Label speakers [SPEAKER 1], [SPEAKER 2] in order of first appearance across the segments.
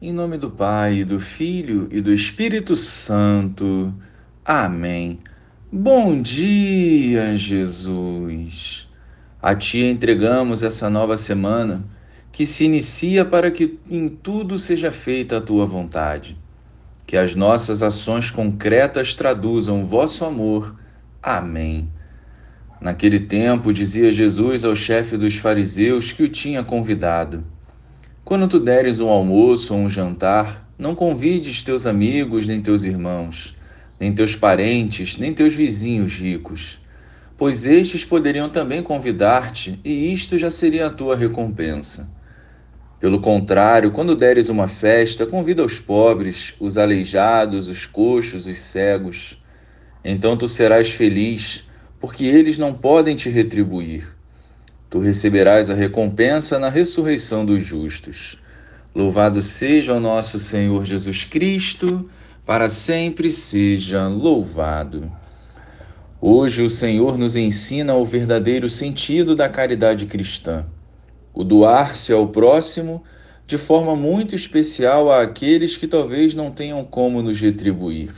[SPEAKER 1] Em nome do Pai, do Filho e do Espírito Santo. Amém. Bom dia, Jesus. A Ti entregamos essa nova semana que se inicia para que em tudo seja feita a Tua vontade. Que as nossas ações concretas traduzam o vosso amor. Amém. Naquele tempo, dizia Jesus ao chefe dos fariseus que o tinha convidado quando tu deres um almoço ou um jantar, não convides teus amigos, nem teus irmãos, nem teus parentes, nem teus vizinhos ricos, pois estes poderiam também convidar-te, e isto já seria a tua recompensa. Pelo contrário, quando deres uma festa, convida os pobres, os aleijados, os coxos, os cegos. Então tu serás feliz, porque eles não podem te retribuir Tu receberás a recompensa na ressurreição dos justos. Louvado seja o nosso Senhor Jesus Cristo, para sempre seja louvado. Hoje o Senhor nos ensina o verdadeiro sentido da caridade cristã, o doar-se ao próximo de forma muito especial àqueles que talvez não tenham como nos retribuir.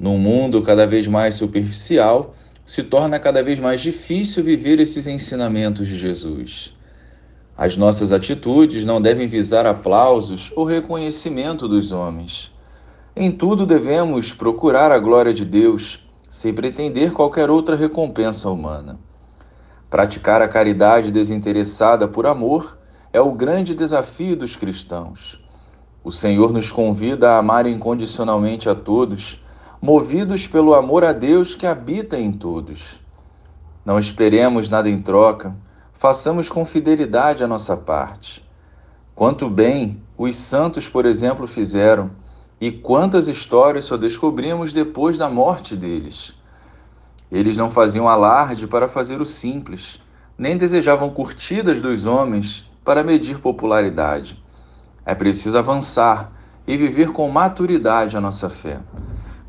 [SPEAKER 1] Num mundo cada vez mais superficial, se torna cada vez mais difícil viver esses ensinamentos de Jesus. As nossas atitudes não devem visar aplausos ou reconhecimento dos homens. Em tudo devemos procurar a glória de Deus, sem pretender qualquer outra recompensa humana. Praticar a caridade desinteressada por amor é o grande desafio dos cristãos. O Senhor nos convida a amar incondicionalmente a todos movidos pelo amor a Deus que habita em todos. Não esperemos nada em troca, façamos com fidelidade a nossa parte. Quanto bem os santos, por exemplo, fizeram, e quantas histórias só descobrimos depois da morte deles. Eles não faziam alarde para fazer o simples, nem desejavam curtidas dos homens para medir popularidade. É preciso avançar e viver com maturidade a nossa fé.